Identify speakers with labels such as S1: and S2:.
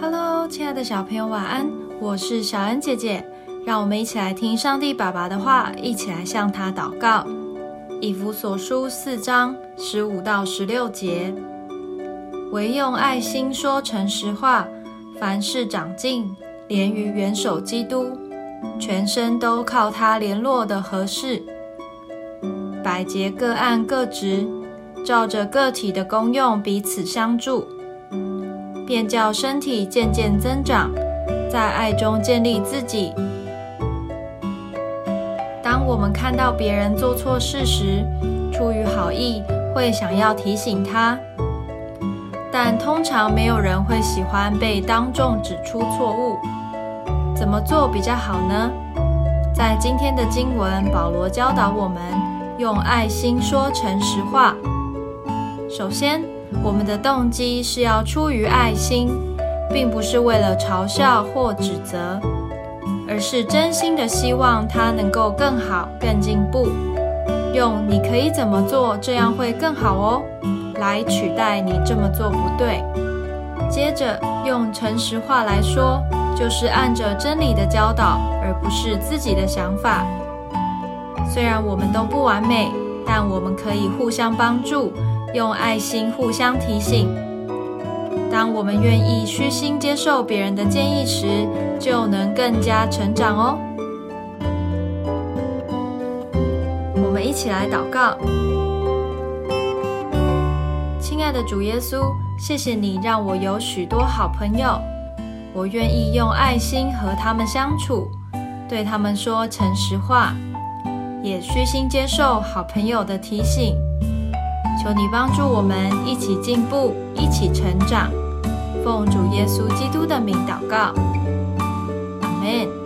S1: Hello，亲爱的小朋友，晚安！我是小恩姐姐，让我们一起来听上帝爸爸的话，一起来向他祷告。以弗所书四章十五到十六节，唯用爱心说诚实话，凡事长进，连于元首基督，全身都靠他联络的合适，百节各按各职，照着个体的功用彼此相助。便叫身体渐渐增长，在爱中建立自己。当我们看到别人做错事时，出于好意会想要提醒他，但通常没有人会喜欢被当众指出错误。怎么做比较好呢？在今天的经文，保罗教导我们用爱心说诚实话。首先。我们的动机是要出于爱心，并不是为了嘲笑或指责，而是真心的希望他能够更好、更进步。用“你可以怎么做，这样会更好哦”来取代你这么做不对。接着用诚实话来说，就是按着真理的教导，而不是自己的想法。虽然我们都不完美，但我们可以互相帮助。用爱心互相提醒。当我们愿意虚心接受别人的建议时，就能更加成长哦。我们一起来祷告：亲爱的主耶稣，谢谢你让我有许多好朋友，我愿意用爱心和他们相处，对他们说诚实话，也虚心接受好朋友的提醒。求你帮助我们一起进步，一起成长。奉主耶稣基督的名祷告，阿门。